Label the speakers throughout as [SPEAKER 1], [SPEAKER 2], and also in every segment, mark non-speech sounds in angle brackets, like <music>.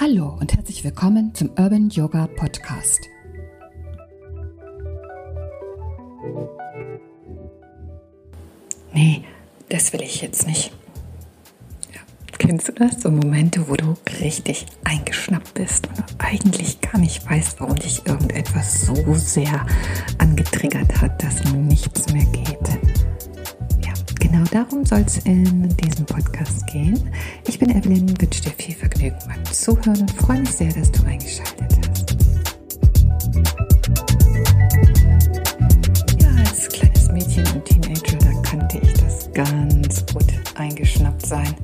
[SPEAKER 1] Hallo und herzlich willkommen zum Urban Yoga Podcast.
[SPEAKER 2] Nee, das will ich jetzt nicht. Kennst du das? So Momente, wo du richtig eingeschnappt bist und eigentlich gar nicht weißt, warum dich irgendetwas so sehr angetriggert hat, dass nichts mehr geht. Genau darum soll es in diesem Podcast gehen. Ich bin Evelyn, wünsche dir viel Vergnügen beim Zuhören und freue mich sehr, dass du eingeschaltet hast. Ja, als kleines Mädchen und Teenager, da kannte ich das ganz gut eingeschnappt sein.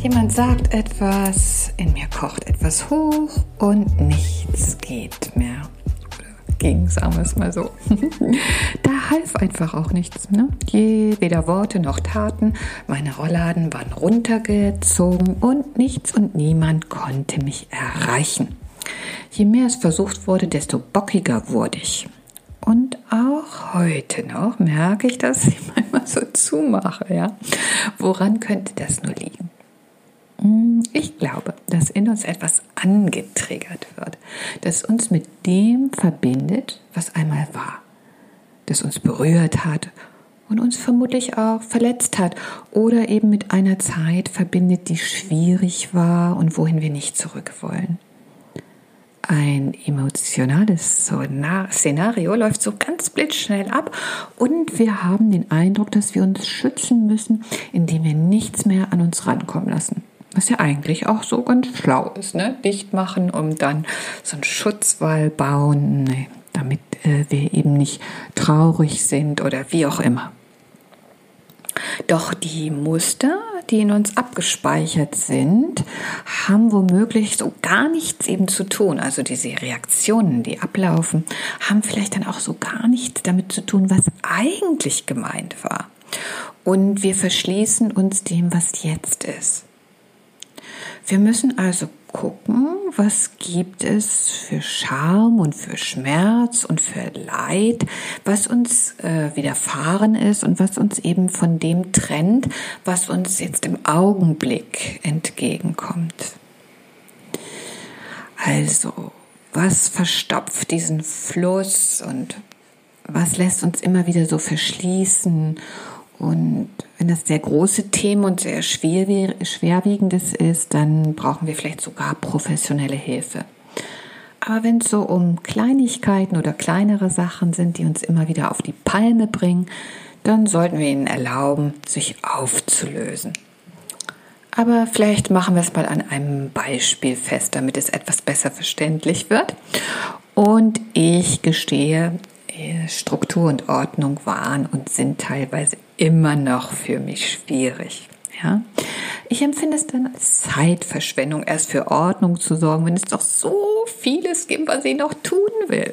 [SPEAKER 2] Jemand sagt etwas, in mir kocht etwas hoch und nichts geht mehr. Ging, sagen wir es mal so. <laughs> da half einfach auch nichts. Ne? Je, weder Worte noch Taten. Meine Rollladen waren runtergezogen und nichts und niemand konnte mich erreichen. Je mehr es versucht wurde, desto bockiger wurde ich. Und auch heute noch merke ich, dass ich <laughs> manchmal so zumache. Ja? Woran könnte das nur liegen? Ich glaube, dass in uns etwas angetriggert wird, das uns mit dem verbindet, was einmal war, das uns berührt hat und uns vermutlich auch verletzt hat oder eben mit einer Zeit verbindet, die schwierig war und wohin wir nicht zurück wollen. Ein emotionales Szenario läuft so ganz blitzschnell ab und wir haben den Eindruck, dass wir uns schützen müssen, indem wir nichts mehr an uns rankommen lassen. Was ja eigentlich auch so ganz schlau ist, ne? Dicht machen und dann so einen Schutzwall bauen, ne? damit äh, wir eben nicht traurig sind oder wie auch immer. Doch die Muster, die in uns abgespeichert sind, haben womöglich so gar nichts eben zu tun. Also diese Reaktionen, die ablaufen, haben vielleicht dann auch so gar nichts damit zu tun, was eigentlich gemeint war. Und wir verschließen uns dem, was jetzt ist. Wir müssen also gucken, was gibt es für Scham und für Schmerz und für Leid, was uns äh, widerfahren ist und was uns eben von dem trennt, was uns jetzt im Augenblick entgegenkommt. Also, was verstopft diesen Fluss und was lässt uns immer wieder so verschließen und wenn das sehr große Themen und sehr schwerwiegendes ist, dann brauchen wir vielleicht sogar professionelle Hilfe. Aber wenn es so um Kleinigkeiten oder kleinere Sachen sind, die uns immer wieder auf die Palme bringen, dann sollten wir ihnen erlauben, sich aufzulösen. Aber vielleicht machen wir es mal an einem Beispiel fest, damit es etwas besser verständlich wird. Und ich gestehe, Struktur und Ordnung waren und sind teilweise immer noch für mich schwierig. Ja? Ich empfinde es dann als Zeitverschwendung, erst für Ordnung zu sorgen, wenn es doch so vieles gibt, was ich noch tun will.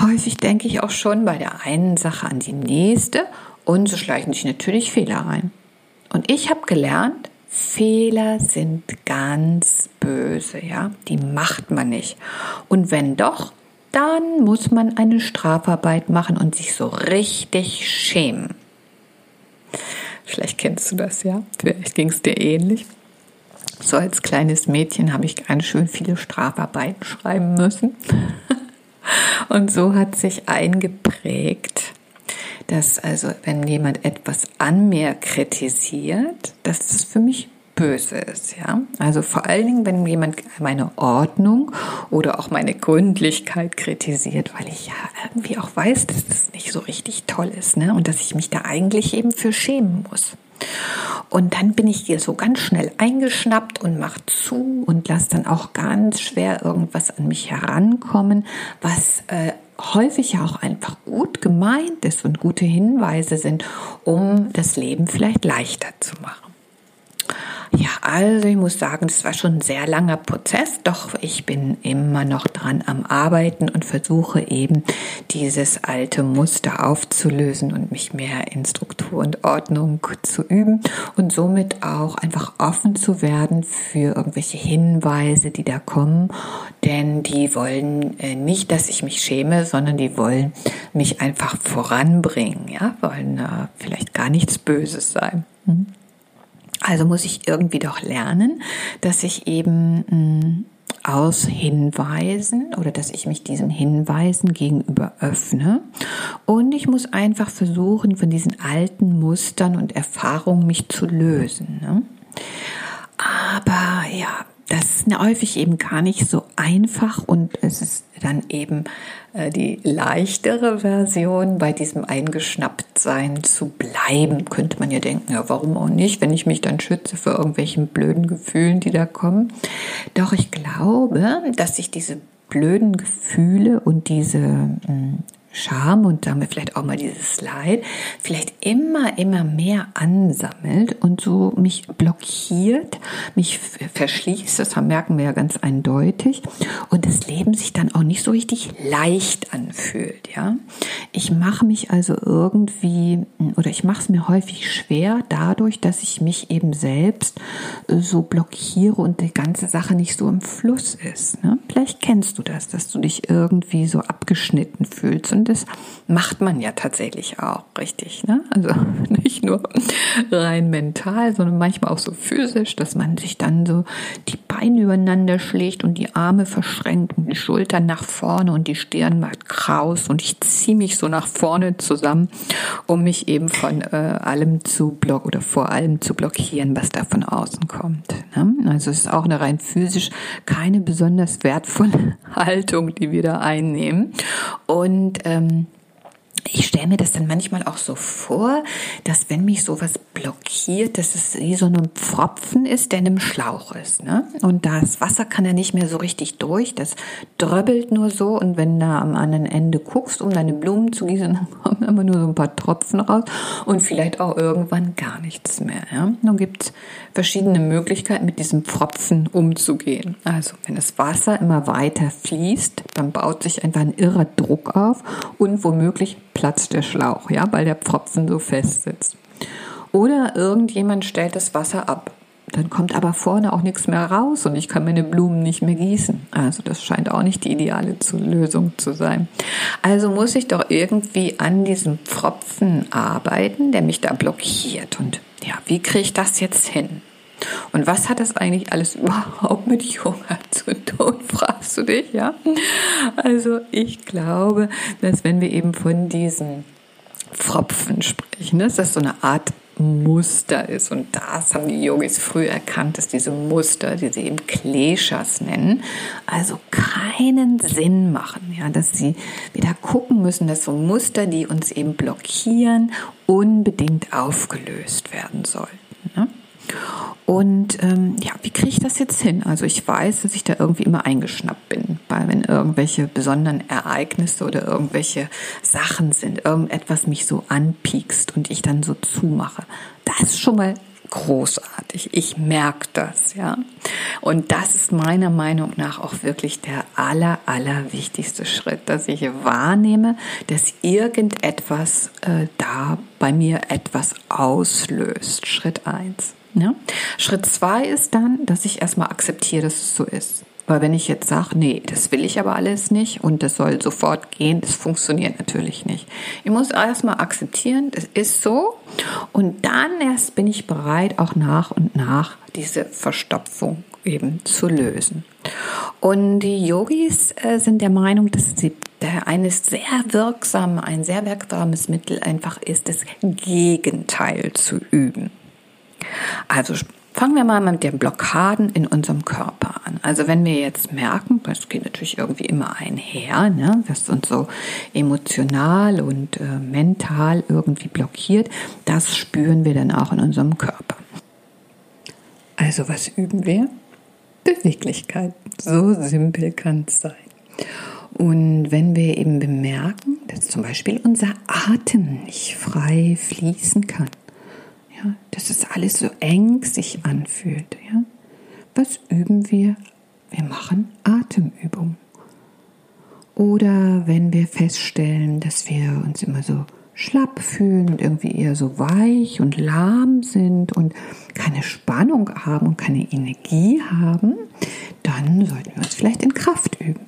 [SPEAKER 2] Häufig denke ich auch schon bei der einen Sache an die nächste und so schleichen sich natürlich Fehler ein. Und ich habe gelernt, Fehler sind ganz böse, ja, die macht man nicht. Und wenn doch, dann muss man eine Strafarbeit machen und sich so richtig schämen. Vielleicht kennst du das ja, vielleicht ging es dir ähnlich. So als kleines Mädchen habe ich ganz schön viele Strafarbeiten schreiben müssen. <laughs> Und so hat sich eingeprägt, dass also, wenn jemand etwas an mir kritisiert, dass das für mich böse ist, ja. Also vor allen Dingen, wenn jemand meine Ordnung oder auch meine Gründlichkeit kritisiert, weil ich ja irgendwie auch weiß, dass das nicht so richtig toll ist, ne? Und dass ich mich da eigentlich eben für schämen muss. Und dann bin ich hier so ganz schnell eingeschnappt und mach zu und lasse dann auch ganz schwer irgendwas an mich herankommen, was äh, häufig ja auch einfach gut gemeint ist und gute Hinweise sind, um das Leben vielleicht leichter zu machen. Ja, also ich muss sagen, das war schon ein sehr langer Prozess, doch ich bin immer noch dran am Arbeiten und versuche eben dieses alte Muster aufzulösen und mich mehr in Struktur und Ordnung zu üben und somit auch einfach offen zu werden für irgendwelche Hinweise, die da kommen, denn die wollen äh, nicht, dass ich mich schäme, sondern die wollen mich einfach voranbringen, ja, wollen äh, vielleicht gar nichts Böses sein. Hm? Also muss ich irgendwie doch lernen, dass ich eben, mm, durchaus Hinweisen oder dass ich mich diesen Hinweisen gegenüber öffne. Und ich muss einfach versuchen, von diesen alten Mustern und Erfahrungen mich zu lösen. Ne? Aber ja, das ist häufig eben gar nicht so einfach und es ist dann eben äh, die leichtere Version, bei diesem Eingeschnapptsein zu bleiben. Könnte man ja denken, ja, warum auch nicht, wenn ich mich dann schütze vor irgendwelchen blöden Gefühlen, die da kommen. Doch ich glaube, dass sich diese blöden Gefühle und diese mh, hm, Scham und damit vielleicht auch mal dieses Leid vielleicht immer, immer mehr ansammelt und so mich blockiert, mich verschließt, das merken wir ja ganz eindeutig und das Leben sich dann auch nicht so richtig leicht anfühlt, ja. Ich mache mich also irgendwie oder ich mache es mir häufig schwer dadurch, dass ich mich eben selbst so blockiere und die ganze Sache nicht so im Fluss ist. Ne? Vielleicht kennst du das, dass du dich irgendwie so abgeschnitten fühlst und das macht man ja tatsächlich auch richtig. Ne? Also <laughs> nicht nur rein mental, sondern manchmal auch so physisch, dass man sich dann so die Beine übereinander schlägt und die Arme verschränkt und die Schultern nach vorne und die Stirn macht kraus und ich ziehe mich so nach vorne zusammen, um mich eben von äh, allem zu blocken oder vor allem zu blockieren, was da von außen kommt. Ne? Also es ist auch eine rein physisch keine besonders wertvolle <laughs> Haltung, die wir da einnehmen. Und ähm, ich stelle mir das dann manchmal auch so vor, dass wenn mich sowas blockiert, dass es wie so ein Pfropfen ist, der in einem Schlauch ist. Ne? Und das Wasser kann ja nicht mehr so richtig durch, das dröbbelt nur so und wenn du am anderen Ende guckst, um deine Blumen zu gießen, <laughs> dann kommen immer nur so ein paar Tropfen raus und vielleicht auch irgendwann gar nichts mehr. Ja? Nun gibt es verschiedene Möglichkeiten, mit diesem Pfropfen umzugehen. Also wenn das Wasser immer weiter fließt, dann baut sich einfach ein irrer Druck auf und womöglich platzt der Schlauch, ja, weil der Pfropfen so fest sitzt. Oder irgendjemand stellt das Wasser ab. Dann kommt aber vorne auch nichts mehr raus und ich kann meine Blumen nicht mehr gießen. Also das scheint auch nicht die ideale Lösung zu sein. Also muss ich doch irgendwie an diesem Pfropfen arbeiten, der mich da blockiert. Und ja, wie kriege ich das jetzt hin? Und was hat das eigentlich alles überhaupt mit Yoga zu tun, <laughs> fragst du dich, ja? Also ich glaube, dass wenn wir eben von diesen Pfropfen sprechen, dass das so eine Art Muster ist. Und das haben die Yogis früh erkannt, dass diese Muster, die sie eben Kleshas nennen, also keinen Sinn machen. Ja, dass sie wieder gucken müssen, dass so Muster, die uns eben blockieren, unbedingt aufgelöst werden sollten. Ne? Und ähm, ja, wie kriege ich das jetzt hin? Also ich weiß, dass ich da irgendwie immer eingeschnappt bin, weil wenn irgendwelche besonderen Ereignisse oder irgendwelche Sachen sind, irgendetwas mich so anpiekst und ich dann so zumache, das ist schon mal großartig. Ich merke das, ja. Und das ist meiner Meinung nach auch wirklich der aller, aller wichtigste Schritt, dass ich wahrnehme, dass irgendetwas äh, da bei mir etwas auslöst. Schritt eins. Ja? Schritt zwei ist dann, dass ich erstmal akzeptiere, dass es so ist. Weil wenn ich jetzt sage, nee, das will ich aber alles nicht und das soll sofort gehen, das funktioniert natürlich nicht. Ich muss erstmal akzeptieren, das ist so und dann erst bin ich bereit, auch nach und nach diese Verstopfung eben zu lösen. Und die Yogis äh, sind der Meinung, dass sie der eines sehr wirksam, ein sehr wirksames Mittel einfach ist, das Gegenteil zu üben. Also fangen wir mal mit den Blockaden in unserem Körper an. Also wenn wir jetzt merken, das geht natürlich irgendwie immer einher, ne, was uns so emotional und äh, mental irgendwie blockiert, das spüren wir dann auch in unserem Körper. Also was üben wir? Beweglichkeit. So simpel kann es sein. Und wenn wir eben bemerken, dass zum Beispiel unser Atem nicht frei fließen kann, ja, dass es alles so eng sich anfühlt. Ja. Was üben wir? Wir machen Atemübungen. Oder wenn wir feststellen, dass wir uns immer so schlapp fühlen und irgendwie eher so weich und lahm sind und keine Spannung haben und keine Energie haben, dann sollten wir uns vielleicht in Kraft üben.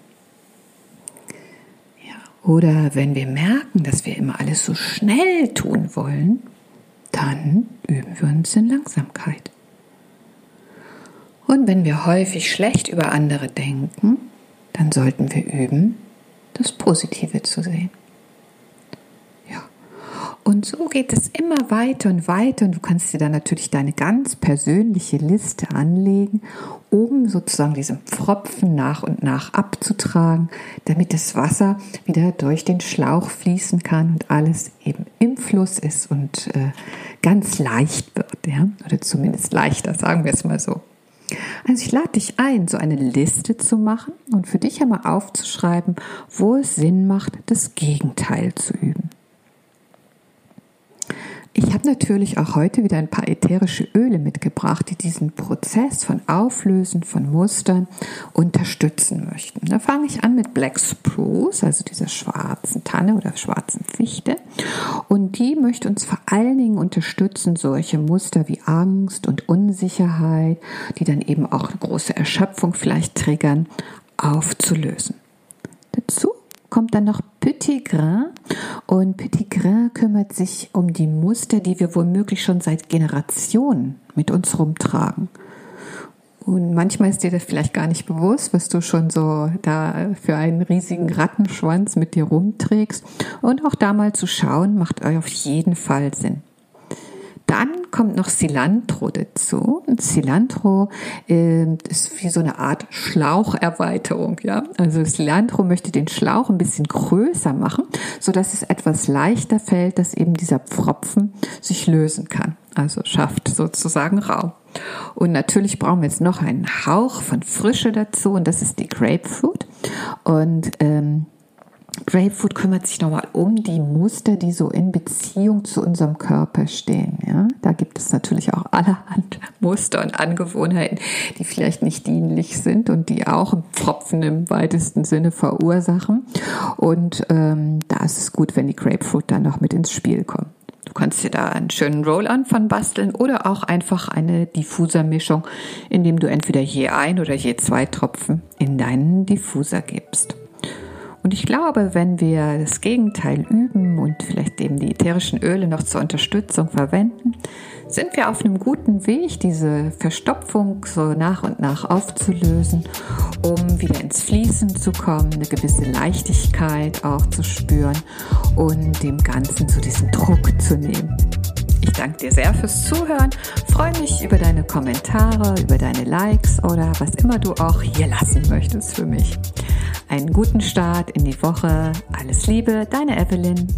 [SPEAKER 2] Ja. Oder wenn wir merken, dass wir immer alles so schnell tun wollen, dann üben wir uns in Langsamkeit. Und wenn wir häufig schlecht über andere denken, dann sollten wir üben, das Positive zu sehen. Und so geht es immer weiter und weiter und du kannst dir dann natürlich deine ganz persönliche Liste anlegen, um sozusagen diesen Pfropfen nach und nach abzutragen, damit das Wasser wieder durch den Schlauch fließen kann und alles eben im Fluss ist und äh, ganz leicht wird, ja? oder zumindest leichter, sagen wir es mal so. Also ich lade dich ein, so eine Liste zu machen und für dich einmal aufzuschreiben, wo es Sinn macht, das Gegenteil zu üben. Ich habe natürlich auch heute wieder ein paar ätherische Öle mitgebracht, die diesen Prozess von Auflösen von Mustern unterstützen möchten. Da fange ich an mit Black Spruce, also dieser schwarzen Tanne oder schwarzen Fichte. Und die möchte uns vor allen Dingen unterstützen, solche Muster wie Angst und Unsicherheit, die dann eben auch eine große Erschöpfung vielleicht triggern, aufzulösen. Kommt dann noch Petit Grain und Petit Grain kümmert sich um die Muster, die wir womöglich schon seit Generationen mit uns rumtragen. Und manchmal ist dir das vielleicht gar nicht bewusst, was du schon so da für einen riesigen Rattenschwanz mit dir rumträgst. Und auch da mal zu schauen, macht auf jeden Fall Sinn. Kommt noch Cilantro dazu. Und Cilantro äh, ist wie so eine Art Schlaucherweiterung. Ja? Also Cilantro möchte den Schlauch ein bisschen größer machen, so dass es etwas leichter fällt, dass eben dieser Pfropfen sich lösen kann. Also schafft sozusagen Raum. Und natürlich brauchen wir jetzt noch einen Hauch von Frische dazu und das ist die Grapefruit. Und ähm, Grapefruit kümmert sich nochmal um die Muster, die so in Beziehung zu unserem Körper stehen. Ja, da gibt es natürlich auch allerhand <laughs> Muster und Angewohnheiten, die vielleicht nicht dienlich sind und die auch Pfropfen im weitesten Sinne verursachen. Und ähm, da ist es gut, wenn die Grapefruit dann noch mit ins Spiel kommt. Du kannst dir da einen schönen Roll-on von basteln oder auch einfach eine Diffusermischung, indem du entweder je ein oder je zwei Tropfen in deinen Diffuser gibst. Und ich glaube, wenn wir das Gegenteil üben und vielleicht eben die ätherischen Öle noch zur Unterstützung verwenden, sind wir auf einem guten Weg, diese Verstopfung so nach und nach aufzulösen, um wieder ins Fließen zu kommen, eine gewisse Leichtigkeit auch zu spüren und dem Ganzen zu diesem Druck zu nehmen. Ich danke dir sehr fürs Zuhören, freue mich über deine Kommentare, über deine Likes oder was immer du auch hier lassen möchtest für mich. Einen guten Start in die Woche. Alles Liebe, deine Evelyn.